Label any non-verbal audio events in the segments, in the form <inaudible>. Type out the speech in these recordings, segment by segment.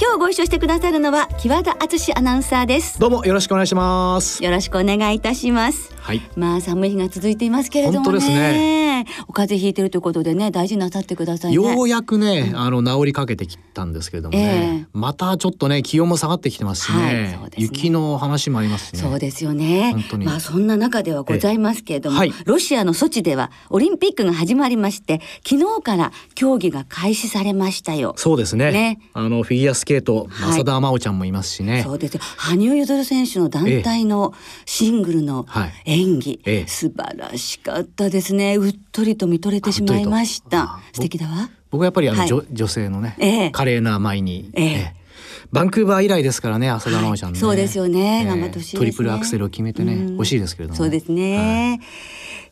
今日ご一緒してくださるのは木和田敦アナウンサーです。どうもよろしくお願いします。よろしくお願いいたします。はい。まあ寒い日が続いていますけれどもね。本当ですねお風邪ひいてるということでね大事になさってくださいね。ようやくね、あの治りかけてきたんですけれどもね、ええ。またちょっとね気温も下がってきてますしね,、はいね。雪の話もありますしね。そうですよね。本当に。まあそんな中ではございますけれども、ええ。はい。ロシアのソチではオリンピックが始まりまして昨日から競技が開始されましたよ。そうですね。ね。あのフィギュアスケートはい。浅田真央ちゃんもいますしね、そうですよ。羽生結弦選手の団体のシングルのはい。演技、ええ。素晴らしかったですね。うっとりと見とれてしまいました。あ素敵だわ。僕はやっぱりあの、はい。女女性のね、ええ。華麗な舞に、ええ。バンクーバー以来ですからね浅田真央ちゃんね、はい。そうですよね。頑張ってほしいね。トリプルアクセルを決めてね、うん。惜しいですけれどもそうですね、はい。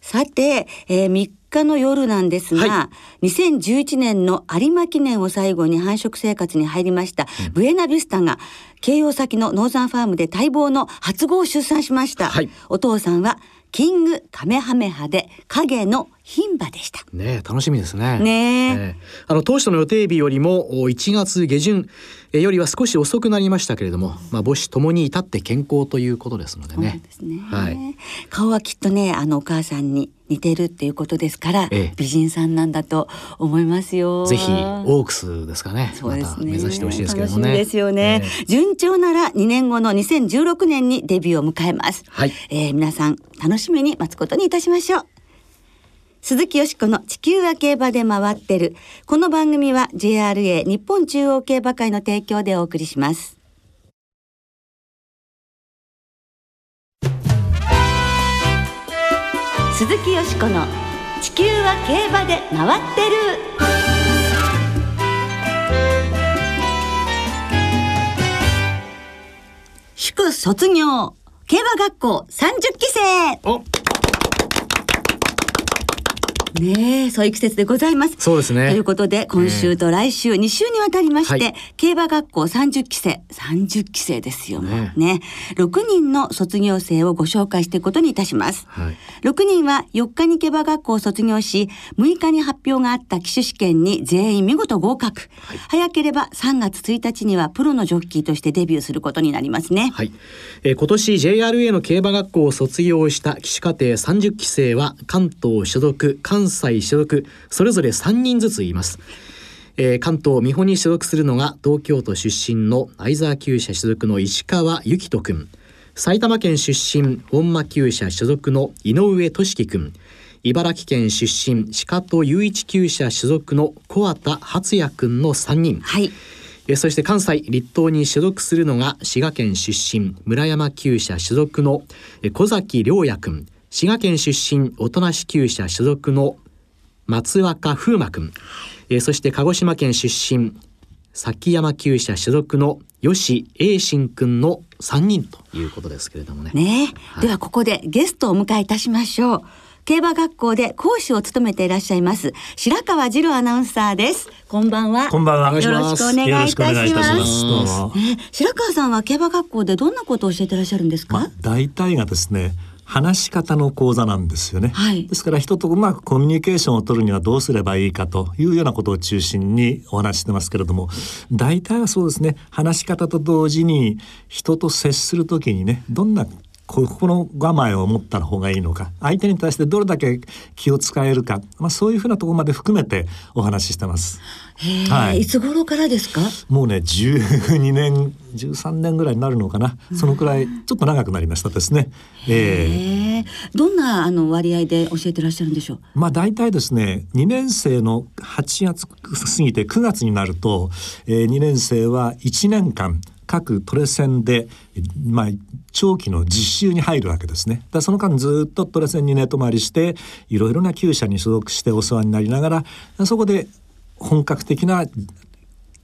さて、えー、3日の夜なんですが、は2011年の有馬記念を最後に繁殖生活に入りました、ブエナビスタが慶応先のノーザンファームで待望の初号を出産しました、はい。お父さんはキングカメハメハで影の牝馬でしたねえ楽しみですね。ねえええあの当初の予定日よりもお1月下旬えよりは少し遅くなりましたけれども、まあ母子ともに至って健康ということですのでね。ですね、はい顔はきっとねあのお母さんに似てるっていうことですから、ええ美人さんなんだと思いますよぜひオークスですかね。そうですね。また目指してほしいですけれどもね。楽しみですよね。ええ順調なら2年後の2016年にデビューを迎えます。はいえー皆さん楽しみに待つことにいたしましょう。鈴木よしこの地球は競馬で回ってる。この番組は JRA 日本中央競馬会の提供でお送りします。鈴木よしこの地球は競馬で回ってる。祝卒業競馬学校30期生おねえそういう季節でございます。そうですねということで今週と来週2週にわたりまして、はい競馬学校30期生30期生ですよねね6人の卒業生をご紹介していくことにいたします。はい。6人は4日に競馬学校を卒業し6日に発表があった騎手試験に全員見事合格、早ければ3月1日にはプロのジョッキーとしてデビューすることになりますね。はい、えー今年 JRA の競馬学校を卒業した騎手課程30期生は関東所属関西所属それぞれ3人ずついます、えー関東美穂に所属するのが東京都出身の相沢厩舎所属の石川幸人くん埼玉県出身本間厩舎所属の井上俊樹くん茨城県出身鹿戸雄一厩舎所属の小畑初也くんの3人。はい。えーそして関西立東に所属するのが滋賀県出身村山厩舎所属のえー小崎良也くん滋賀県出身音無厩舎所属の松若風磨くん、えーそして鹿児島県出身崎山厩舎所属の吉栄信くんの3人ということですけれどもね。ねえ、ではここでゲストをお迎えいたしましょう。競馬学校で講師を務めていらっしゃいます白川次郎アナウンサーです。こんばんは。こんばんは。よろしくお願いいたします白川さんは競馬学校でどんなことを教えてらっしゃるんですか？まあ、大体がですね、話し方の講座なんですよね。はいですから人とうまくコミュニケーションを取るにはどうすればいいかというようなことを中心にお話ししてますけれども、大体はそうですね、話し方と同時に人と接するときにね、どんな心構えを持った方がいいのか相手に対してどれだけ気を使えるか、まあ、そういうふうなところまで含めてお話ししてます。はいいつ頃からですか？もうね12年13年ぐらいになるのかな、そのくらいちょっと長くなりましたですね。ええへえ、どんなあの割合で教えてらっしゃるんでしょう？まあ大体ですね2年生の8月過ぎて9月になると、えー、2年生は1年間各トレセンで、まあ、長期の実習に入るわけですね。だその間ずっとトレセンに寝泊まりしていろいろな厩舎に所属してお世話になりながらそこで本格的な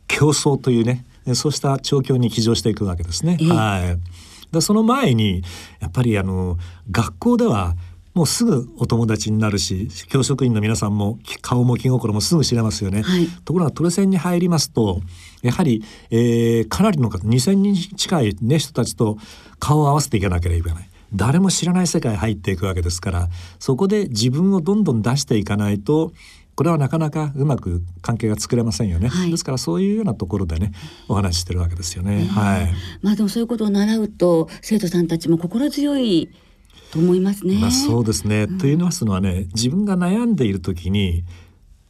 競争というねそうした状況に騎乗していくわけですね。はいでその前にやっぱりあの学校ではもうすぐお友達になるし教職員の皆さんも顔も気心もすぐ知れますよね、はい、ところがトレセンに入りますとやはり、えー、かなりの方2,000人近い、ね、人たちと顔を合わせていかなければいけない。誰も知らない世界入っていくわけですからそこで自分をどんどん出していかないとこれはなかなかうまく関係が作れませんよね、はい、ですからそういうようなところでねお話ししてるわけですよね、はい。まあでもそういうことを習うと生徒さんたちも心強いと思いますね。まあそうですね、うん、と言いますのはね自分が悩んでいる時に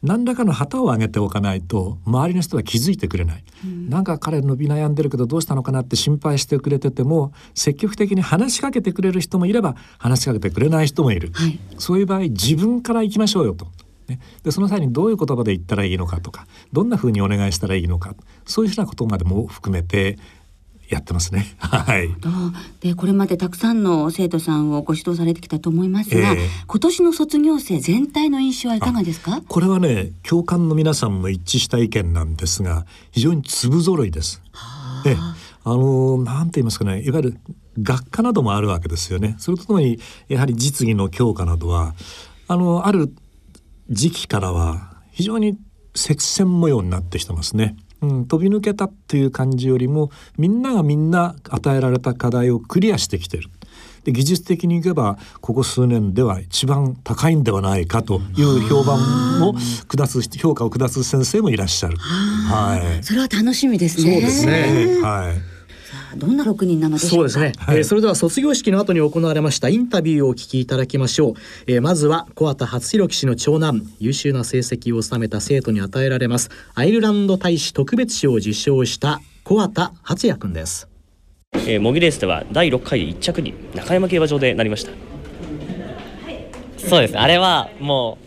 何らかの旗を上げておかないと周りの人は気づいてくれない、うん、なんか彼伸び悩んでるけどどうしたのかなって心配してくれてても積極的に話しかけてくれる人もいれば話しかけてくれない人もいる、はい、そういう場合自分から行きましょうよと。ね、でその際にどういう言葉で言ったらいいのかとかどんなふうにお願いしたらいいのかそういうふうなことまでも含めてやってますね。<laughs> はい。でこれまでたくさんの生徒さんをご指導されてきたと思いますが、えー、今年の卒業生全体の印象はいかがですか？これはね教官の皆さんも一致した意見なんですが非常に粒揃いです。えあのなんて言いますかねいわゆる学科などもあるわけですよね。それとともにやはり実技の教科などはあのある時期からは非常に接戦模様になってきてますね。うん、飛び抜けたっていう感じよりもみんながみんな与えられた課題をクリアしてきてる。で技術的にいけばここ数年では一番高いんではないかという評判を下す評価を下す先生もいらっしゃる。はい。それは楽しみですね。そうですね。はい。どんな六人なのでそうですね、はい、えー、それでは卒業式の後に行われましたインタビューをお聞きいただきましょう、えー、まずは小畑初弘騎士の長男優秀な成績を収めた生徒に与えられますアイルランド大使特別賞を受賞した小畑初也くんです。えー、模擬レースでは第6回で1着に中山競馬場でなりました。そうです。あれはも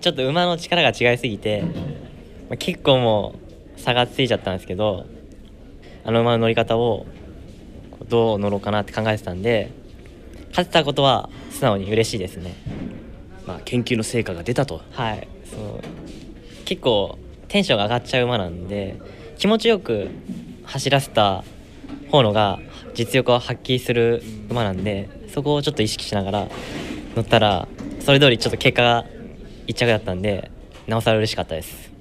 うちょっと馬の力が違いすぎて、まあ、結構もう差がついちゃったんですけどあの馬の乗り方をどう乗ろうかなって考えてたんで勝てたことは素直に嬉しいですね。まあ研究の成果が出たと。はい。そう。結構テンションが上がっちゃう馬なんで気持ちよく走らせた方のが実力を発揮する馬なんでそこをちょっと意識しながら乗ったらそれ通りちょっと結果が1着だったんでなおさら嬉しかったです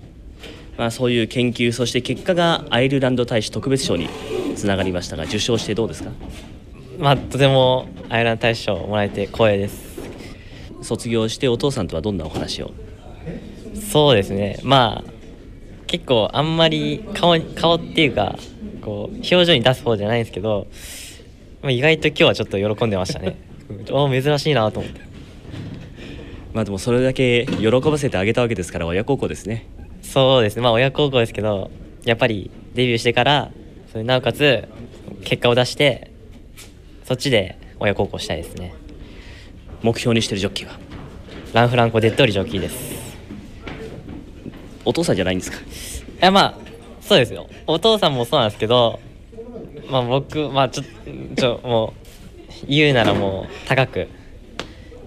まあ、そういう研究そして結果がアイルランド大使特別賞につながりましたが受賞してどうですか？まあとてもアイルランド大使賞をもらえて光栄です。卒業してお父さんとはどんなお話を？そうですね。まあ結構あんまり顔顔っていうかこう表情に出す方じゃないんですけど、まあ、意外と今日はちょっと喜んでましたね。<laughs> お珍しいなと思って。まあでもそれだけ喜ばせてあげたわけですから親孝行ですねそうですね。まあ親孝行ですけどやっぱりデビューしてからそれなおかつ結果を出してそっちで親孝行したいですね。目標にしてるジョッキーは？ランフランコ・デッドリジョッキーです。お父さんじゃないんですか？いやまあそうですよ。お父さんもそうなんですけどまあ僕まあちょちょもう言うならもう高く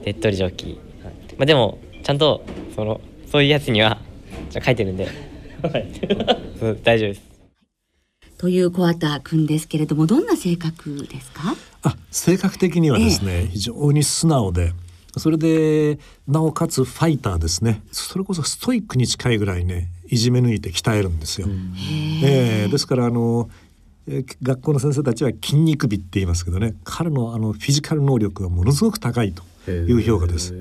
デッドリジョッキー、まあ、でもちゃんとそのそういうやつには書いてるんで、はい、大丈夫です。という小畑君ですけれどもどんな性格ですか？あ性格的にはですね、ええ、非常に素直でそれでなおかつファイターですね。それこそストイックに近いぐらいねいじめ抜いて鍛えるんですよ。え。ー、ですからあの学校の先生たちは筋肉美って言いますけどね彼のあのフィジカル能力がものすごく高いという評価です。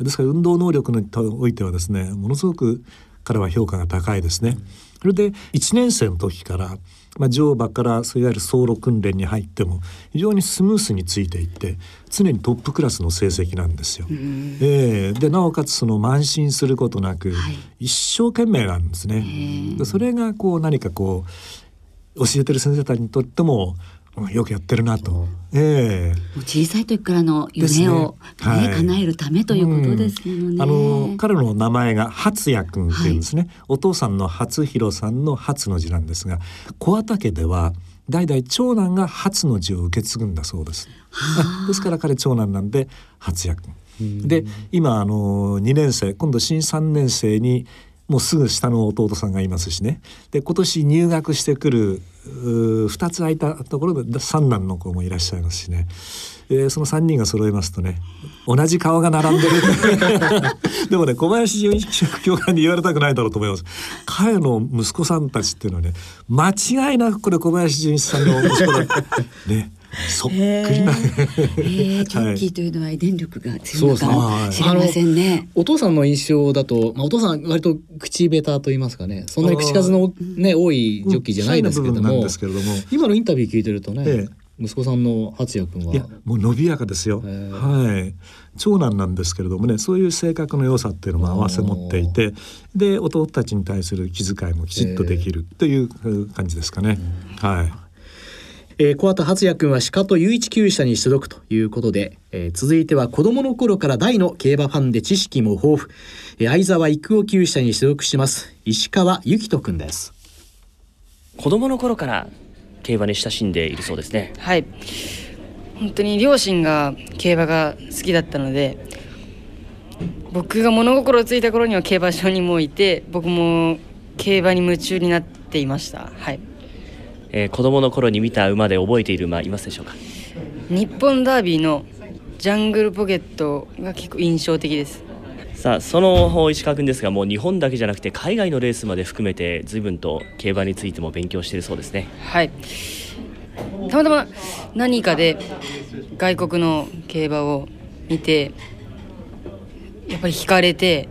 ですから運動能力においてはですねものすごく彼は評価が高いですね。それで1年生の時から、まあ、乗馬からそういわゆる走路訓練に入っても非常にスムースについていって常にトップクラスの成績なんですよ。えー、でなおかつその慢心することなく、一生懸命なんですね。でそれがこう何かこう教えてる先生たちにとってもよくやってるなと。ええー、小さい時からの夢をね、ねはい、叶えるためということですよね。うん、あの彼の名前が初也君っていうんですね。はい、お父さんの初弘さんの初の字なんですが、小畑家では代々長男が初の字を受け継ぐんだそうです。<laughs> ですから彼長男なんで初也君。で今あの2年生今度新3年生にもうすぐ下の弟さんがいますしね。で今年入学してくる2つ空いたところで三男の子もいらっしゃいますしね、えー、その3人が揃いますとね同じ顔が並んでる。<laughs> でもね小林純一教官に言われたくないだろうと思います。彼の息子さんたちっていうのはね間違いなくこれ小林純一さんの息子だ。ね。そっくりな。えー、ジョッキーというのは遺伝力が強いのかもしれませんね。お父さんの印象だと、まあ、お父さん割と口下手と言いますかね、そんなに口数のね多いジョッキーじゃないんですけれども、今のインタビュー聞いてるとね。ええ。息子さんの初也君はもう伸びやかですよ。はい。長男なんですけれどもねそういう性格の良さっていうのも合わせ持っていてで弟たちに対する気遣いもきちっとできるという感じですかね。はいえー、小畑初也君は鹿と雄一厩舎に所属ということで、えー、続いては子供の頃から大の競馬ファンで知識も豊富、えー、相沢育夫厩舎に所属します。石川幸人君です。子供の頃から競馬に親しんでいるそうですね。はい。本当に両親が競馬が好きだったので僕が物心ついた頃には競馬場にもいて僕も競馬に夢中になっていました。はいえー、子供の頃に見た馬で覚えている馬いますでしょうか？日本ダービーのジャングルポケットが結構印象的です。さあその石川君ですがもう日本だけじゃなくて海外のレースまで含めて随分と競馬についても勉強しているそうですね。はい。たまたま何かで外国の競馬を見てやっぱり惹かれて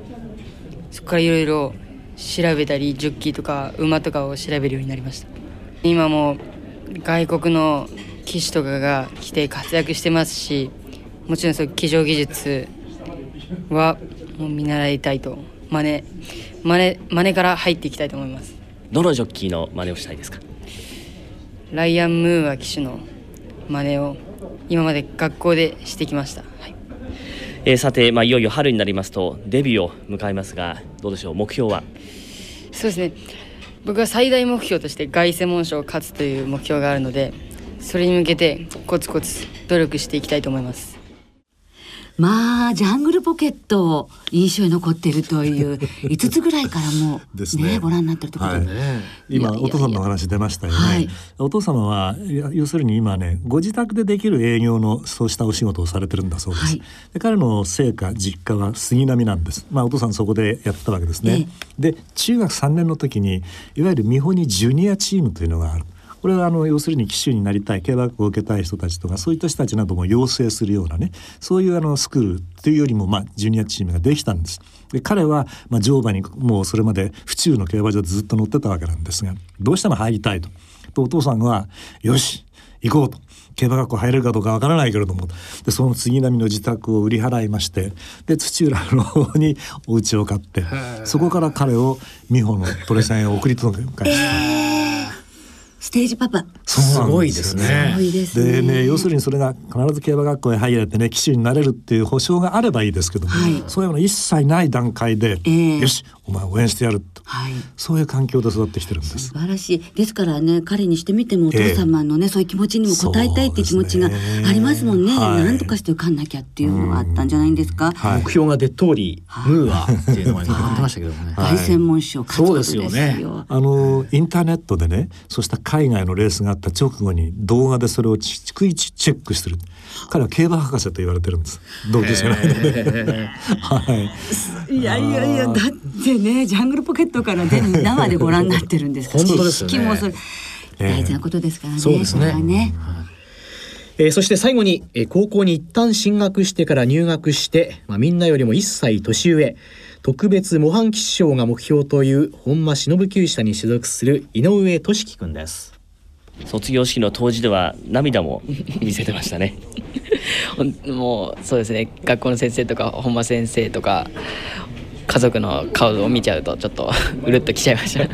そこからいろいろ調べたりジョッキーとか馬とかを調べるようになりました今も外国の騎手とかが来て活躍してますしもちろんそう騎乗技術はもう見習いたいと真似真似真似から入っていきたいと思います。どのジョッキーの真似をしたいですか？ライアン・ムーア騎手の真似を今まで学校でしてきました、はい。えー、さて、まあ、いよいよ春になりますとデビューを迎えますがどうでしょう？目標は？そうですね僕は最大目標として凱旋門賞を勝つという目標があるのでそれに向けてコツコツ努力していきたいと思います。まあジャングルポケット印象に残っているという5つぐらいからもう <laughs> ね。ねご覧になってるところで、はい、今お父さんの話出ましたよね、はい、お父様は要するに今ねご自宅でできる営業のそうしたお仕事をされてるんだそうです、はい、で彼の成果実家は杉並なんです。まあお父さんそこでやったわけですね、ええ、で中学3年の時にいわゆる美穂にジュニアチームというのがあるこれはあの要するに騎手になりたい競馬学を受けたい人たちとかそういった人たちなども養成するようなねそういうあのスクールというよりもまあジュニアチームができたんです。で彼はまあ乗馬にもうそれまで府中の競馬場でずっと乗ってたわけなんですがどうしても入りたいと。とお父さんはよし行こうと。競馬学校入れるかどうかわからないけれどもでその杉並の自宅を売り払いましてで土浦の方に <laughs> お家を買ってそこから彼を美穂のトレセンへ送り届け返した。ステージパパ。すごいですね。でね、要するにそれが必ず競馬学校へ入れてね、騎手になれるっていう保証があればいいですけども、はい、そういうの一切ない段階で、えー、よし、お前応援してやると、はい、そういう環境で育ってきてるんです。素晴らしい。ですからね、彼にしてみてもお父様のね、えー、そういう気持ちにも応えたいっていう気持ちがありますもんね。ねはい、なんとかして受かんなきゃっていうのがあったんじゃないんですか。目標が出通り、ムーアっていうのが言ってましたけどね。凱旋門賞そうですよね。あのインターネットでね、そうした海外のレースがあった直後に動画でそれを逐一チェックしてる。彼は競馬博士と言われてるんです。同級生の間で、<laughs> はい、いやいやいやだってねジャングルポケットから生でご覧になってるんです本当ですね。もそれ大事なことですからね、そうですね。ね、えー、そして最後に、えー、高校に一旦進学してから入学して、まあ、みんなよりも1歳年上特別模範騎士賞が目標という本間忍厩舎に所属する井上俊樹君です。卒業式の当時では涙も見せてましたね。<laughs> もうそうですね。学校の先生とか本間先生とか家族の顔を見ちゃうとちょっと <laughs> うるっときちゃいました。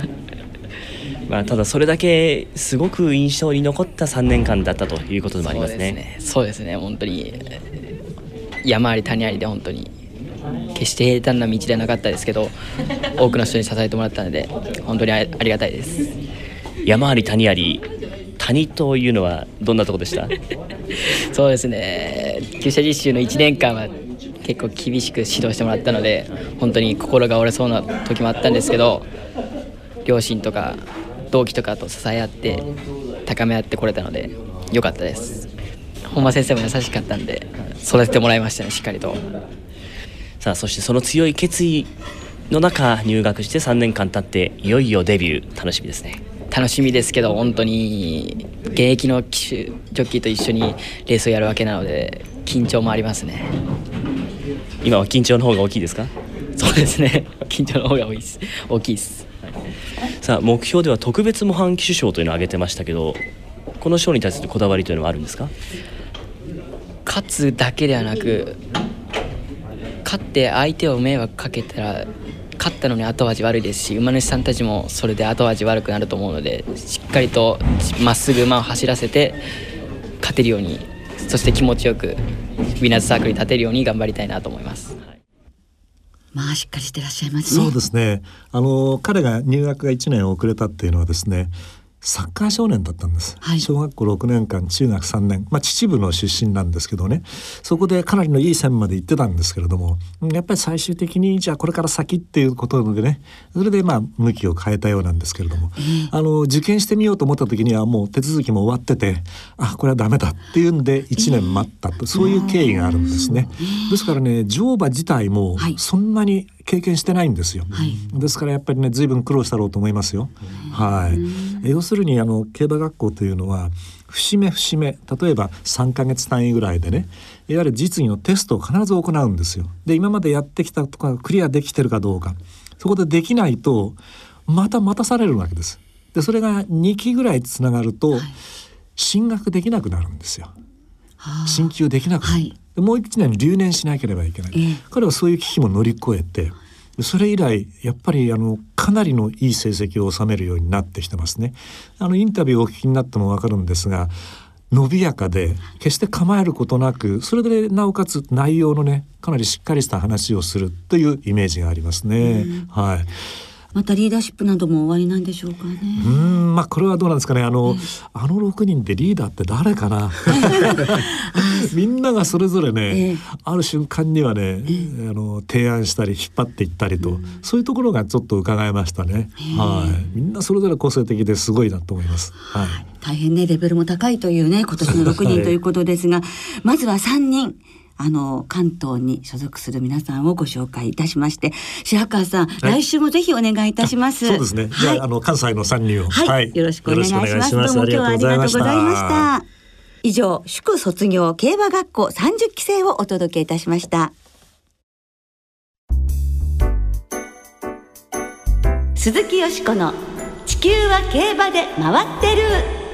<laughs> まあ、ただそれだけすごく印象に残った3年間だったということでもありますね。そうですね、ね、本当に山あり谷ありで本当に決して平坦な道ではなかったですけど多くの人に支えてもらったので本当にありがたいです。山あり谷あり谷というのはどんなとこでした？<laughs> そうですね。旧車実習の1年間は結構厳しく指導してもらったので本当に心が折れそうな時もあったんですけど両親とか同期とかと支え合って高め合ってこれたので良かったです。本間先生も優しかったんで育ててもらいましたねしっかりとさあそしてその強い決意の中入学して3年間経っていよいよデビュー。楽しみですね。楽しみですけど本当に現役の騎手ジョッキーと一緒にレースをやるわけなので緊張もありますね。今は緊張の方が大きいですか？そうですね。<laughs> 緊張の方が多いです。大きいです。さあ目標では特別模範騎手賞というのを挙げてましたけどこの賞に対するこだわりというのはあるんですか？勝つだけではなく勝って相手を迷惑かけたら勝ったのに後味悪いですし馬主さんたちもそれで後味悪くなると思うのでしっかりとまっすぐ馬を走らせて勝てるようにそして気持ちよくウィナーズサークルに立てるように頑張りたいなと思います。まあしっかりしてらっしゃいますねそうですねあの彼が入学が1年遅れたっていうのはですねサッカー少年だったんです、はい。小学校6年間中学3年、まあ、秩父の出身なんですけどね。そこでかなりのいい線まで行ってたんですけれども。やっぱり最終的にじゃあこれから先っていうことでね。それでまあ向きを変えたようなんですけれども、あの受験してみようと思った時にはもう手続きも終わっててあこれはダメだっていうんで1年待ったと、そういう経緯があるんですね。ですからね乗馬自体もはい。そんなに経験してないんですよ。はいですからやっぱりね随分苦労したろうと思いますよ。はい。要するにあの競馬学校というのは節目節目例えば3ヶ月単位ぐらいでねいわゆる実技のテストを必ず行うんですよ。で今までやってきたとかクリアできてるかどうかそこでできないとまた待たされるわけです。でそれが2期ぐらいつながると進学できなくなるんですよ。進級できなくなる、はいでもう一年留年しなければいけない、ええ彼はそういう危機も乗り越えてそれ以来やっぱりあのかなりのいい成績を収めるようになってきてますね。あのインタビューをお聞きになってもわかるんですが伸びやかで決して構えることなくそれでなおかつ内容のねかなりしっかりした話をするというイメージがありますね。はい。またリーダーシップなども終わりなんでしょうかね。うーんまあこれはどうなんですかね。あの、あの6人でリーダーって誰かな。<laughs> みんながそれぞれね、ええ。ある瞬間にはね、あの提案したり引っ張っていったりと、そういうところがちょっと伺えましたね、はい。みんなそれぞれ個性的ですごいなと思います。はい。大変ねレベルも高いというね今年の6人ということですが、<laughs> まずは3人あの関東に所属する皆さんをご紹介いたしまして白川さん、来週もぜひお願いいたします。そうですね、じゃあの関西の3人を。はい、よろしくお願いします。どうも今日はありがとうございましあた。以上、祝卒業競馬学校30期生をお届けいたしました。鈴木よしこの地球は競馬で回ってる。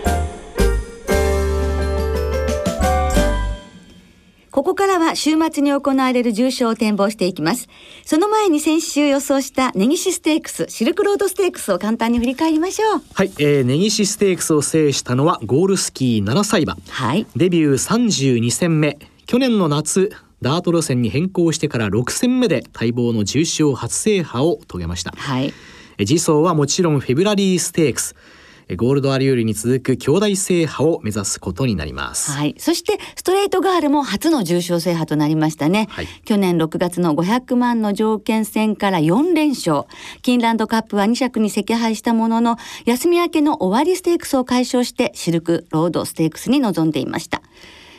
ここからは週末に行われる重賞を展望していきます。その前に先週予想した根岸ステークス、シルクロードステークスを簡単に振り返りましょう。はい、えー、根岸ステークスを制したのはゴールスキー7歳馬はい。デビュー32戦目去年の夏ダート路線に変更してから6戦目で待望の重賞初制覇を遂げましたはい。え次走はもちろんフェブラリーステークスえゴールドアリュールに続く兄弟制覇を目指すことになります、はい。そして、ストレートガールも初の重賞制覇となりましたね。はい去年6月の500万の条件戦から4連勝。キンランドカップは2着に惜敗したものの、休み明けの終わりステークスを解消して、シルクロードステークスに臨んでいました。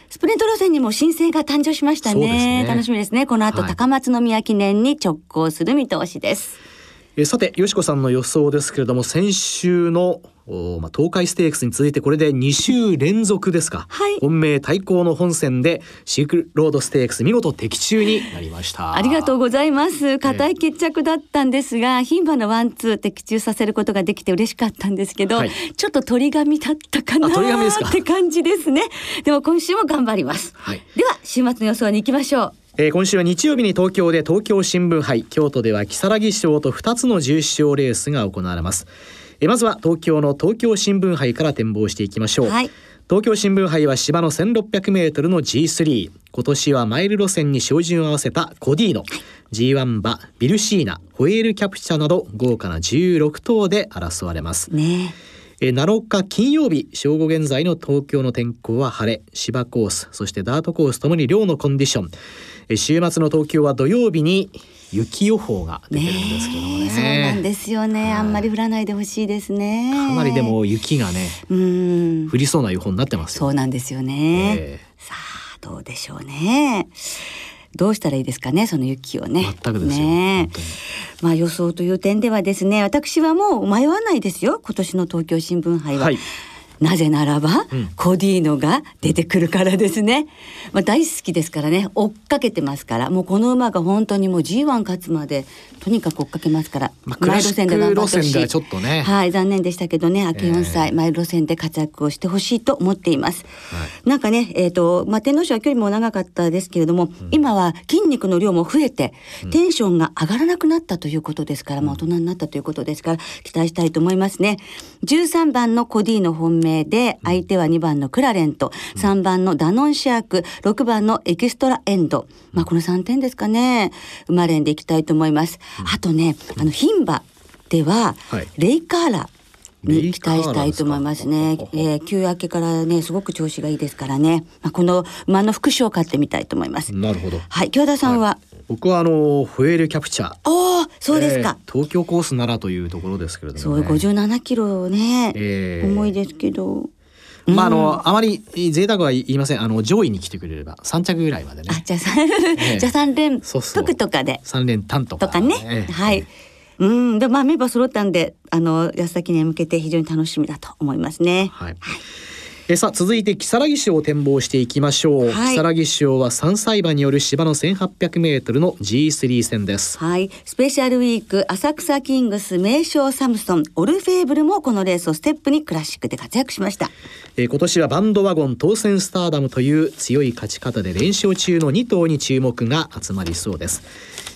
スプリント路線にも新星が誕生しましたね。ね楽しみですね。この後、はい高松宮記念に直行する見通しです。えさてよしこさんの予想ですけれども先週のおまあ、東海ステークスに続いてこれで2週連続ですか、はい本命対抗の本戦でシークロードステークス見事的中になりましたありがとうございます。硬い決着だったんですが、牝馬のワンツー的中させることができて嬉しかったんですけど、はいちょっと鳥髪だったかなって感じですね。でも今週も頑張ります。はいでは週末の予想に行きましょう。えー今週は日曜日に東京で東京新聞杯京都では木更木賞と2つの重賞レースが行われます、えーまずは東京の東京新聞杯から展望していきましょう、はい。東京新聞杯は芝の 1600m の G3 今年はマイル路線に照準を合わせたコディーノ。G1 馬ビルシーナホエールキャプチャなど豪華な16頭で争われます。ね。えー7日金曜日正午現在の東京の天候は晴れ。芝コースそしてダートコースともに両のコンディション。え週末の東京は土曜日に雪予報が出てるんですけどもね。ねえそうなんですよね、はい。あんまり降らないでほしいですね。かなりでも雪がねうん。降りそうな予報になってますよ。そうなんですよね、えさあどうでしょうね。どうしたらいいですかねその雪をね。全くですよ。ねまあ予想という点ではですね私はもう迷わないですよ。今年の東京新聞杯は、はいなぜならば、うん。コディーノが出てくるからですね。まあ大好きですからね、追っかけてますから、もうこの馬が本当にもう G1 勝つまでとにかく追っかけますから、まあクラシックマイルド戦で頑張ってほしい。ね。はい、残念でしたけどね、明け4歳、ええ。マイルド戦で活躍をしてほしいと思っています。はなんかね、えっ、と、まあ、天皇賞は距離も長かったですけれども、今は筋肉の量も増えて、テンションが上がらなくなったということですから、まあ、大人になったということですから、期待したいと思いますね。13番のコディの本命で、相手は2番のクラレント、3番のダノンシャーク、6番のエキストラエンド。まあ、この3点ですかね。馬連でいきたいと思います。あとね、あの、牝馬では、はいレイカーラ。に期待したいと思いますねす。か？えー、休明けからね、すごく調子がいいですからね。まあ、この馬の副賞を買ってみたいと思います。なるほどはい、京田さんは？僕はあのフエルキャプチャーおお、そうですか。えー東京コースならというところですけれどそう、もね57キロね、えー重いですけど。まああのあまり贅沢は言いませんあの上位に来てくれれば3着ぐらいまでねあ、じゃあさ、え <laughs> じゃあ三連服とかで。三連単とかとかね。ええはい。うん、で、まあ、メンバー揃ったんで、あの、安田記念に向けて非常に楽しみだと思いますね。はい。えさあ続いて木更木賞を展望していきましょう、はい木更木賞は3歳馬による芝の 1800m の G3 戦ですはい。スペシャルウィーク、浅草キングス、名将サムソン、オルフェーブルもこのレースをステップにクラシックで活躍しました。えー今年はバンドワゴン当選スターダムという強い勝ち方で連勝中の2頭に注目が集まりそうです、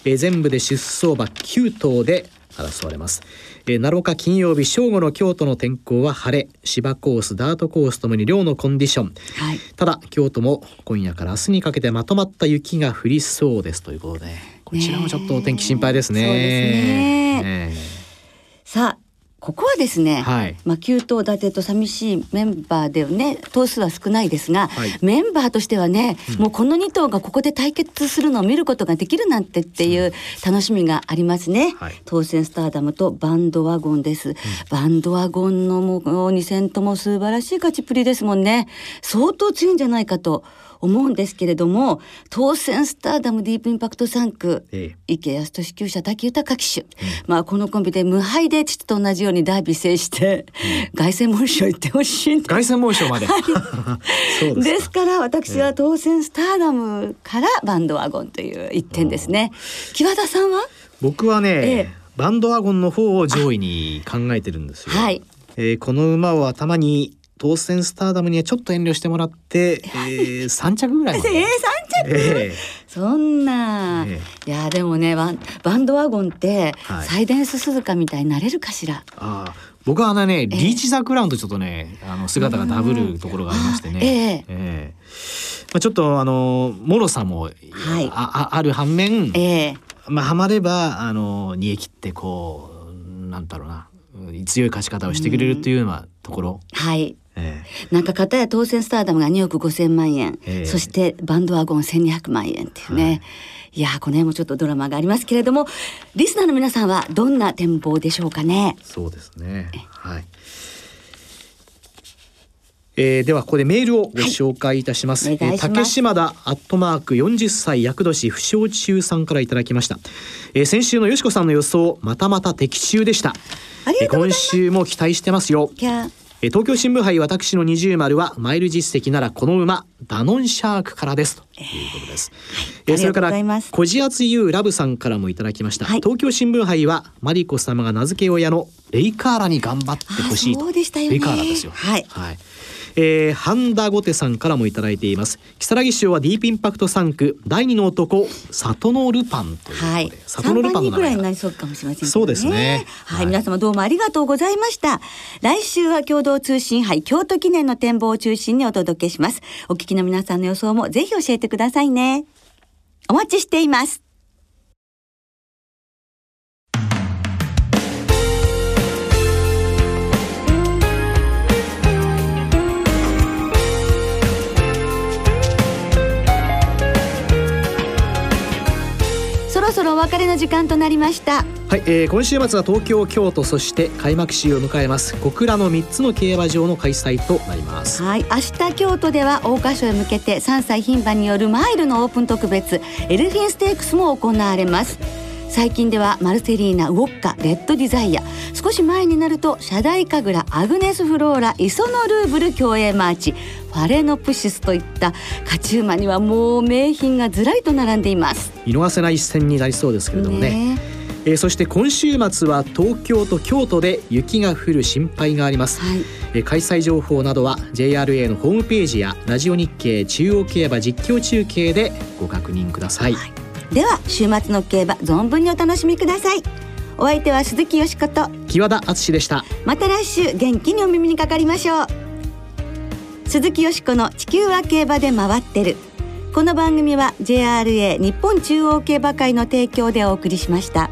えー全部で出走馬9頭で争われます、えー、7日金曜日正午の京都の天候は晴れ芝コースダートコースともに両のコンディション。はい。ただ京都も今夜から明日にかけてまとまった雪が降りそうですということでこちらもちょっとお天気心配ですね。そうですね。え。さあ、ここはですね、はい。まあ9頭立てと寂しいメンバーでね頭数は少ないですが、はい。メンバーとしてはね、もうこの2頭がここで対決するのを見ることができるなんてっていう楽しみがありますね、はい。当選スターダムとバンドワゴンです、バンドワゴンのもう2戦とも素晴らしい勝ちっぷりですもんね。相当強いんじゃないかと思うんですけれども当選スターダムディープインパクト3区、ええ。池安俊厩舎滝豊騎手、まあこのコンビで無敗で父と同じようにダービー制して、凱旋門賞行ってほしい。んで凱旋門賞まで。<laughs> そうですか。ですから私は当選スターダムからバンドワゴンという一点ですね。木和田さんは？僕はね、ええ。バンドワゴンの方を上位に考えてるんですよ。はい。えーこの馬を頭に当選スターダムにはちょっと遠慮してもらって、<laughs> えー、3着ぐらいまで。えー、三着、えそんな、えいやでもねバンバンドワゴンって、はい。サイデンス鈴鹿みたいになれるかしら？ああ僕はあのねリーチ・ザ・クラウンとちょっとねあの姿がダブるところがありましてね。ええ。えまあ、ちょっとあのもろさも、はい。ああある反面、ええ。まあハマればあの煮え切ってこうなんだろうな強い勝ち方をしてくれるっていうようなところ。はい。えなんか片や当選スターダムが2億5千万円、ええそしてバンドワゴン1200万円っていうね、い、やーこの辺もちょっとドラマがありますけれどもリスナーの皆さんはどんな展望でしょうかね？えそうですね。はい。えー、ではここでメールをご紹介いたします。はいえー竹島田アットマーク40歳厄年不祥中さんからいただきました。えー、先週のよしこさんの予想またまた的中でした。ありがとうございますえー今週も期待してますよ。えー東京新聞杯私の二重丸はマイル実績ならこの馬ダノンシャークからですということです。えーそれからいますこじあつゆうラブさんからもいただきました。はい東京新聞杯はマリコ様が名付け親のレイカーラに頑張ってほしいと。ねレイカーラですよ。はいはい。えー、ハンダゴテさんからもいただいています。木更木賞はディープインパクト3区第二の男里のルパンというはい、里の3番人ぐらいにながりそうかもしれませんね。そうですねはい、はい皆様どうもありがとうございました。来週は共同通信杯京都記念の展望を中心にお届けします。お聞きの皆さんの予想もぜひ教えてくださいね。お待ちしています。お別れの時間となりました。はい、えー、今週末は東京京都そして開幕週を迎えます。小倉の3つの競馬場の開催となります。はい明日京都では桜花賞へ向けて3歳牝馬によるマイルのオープン特別エルフィンステークスも行われます最近ではマルセリーナウォッカレッドディザイア。少し前になるとシャダイカグラアグネスフローライソノルーブル競泳マーチ。ファレノプシスといった勝ち馬にはもう名品がずらりと並んでいます。見逃せない一戦になりそうですけれどもね。ね。えー、そして今週末は東京と京都で雪が降る心配があります、はい、えー、開催情報などは JRA のホームページやラジオ日経中央競馬実況中継でご確認ください、はいでは週末の競馬存分にお楽しみください。お相手は鈴木よしこと。木和田敦でした。また来週元気にお耳にかかりましょう。鈴木よしこの地球は競馬で回ってる。この番組は JRA 日本中央競馬会の提供でお送りしました。